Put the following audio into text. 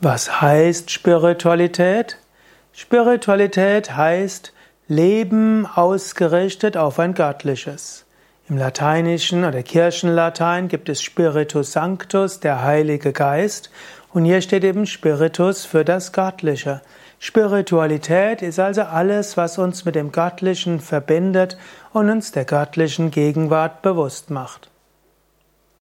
Was heißt Spiritualität? Spiritualität heißt Leben ausgerichtet auf ein Göttliches. Im Lateinischen oder Kirchenlatein gibt es Spiritus Sanctus, der Heilige Geist, und hier steht eben Spiritus für das Göttliche. Spiritualität ist also alles, was uns mit dem Göttlichen verbindet und uns der göttlichen Gegenwart bewusst macht.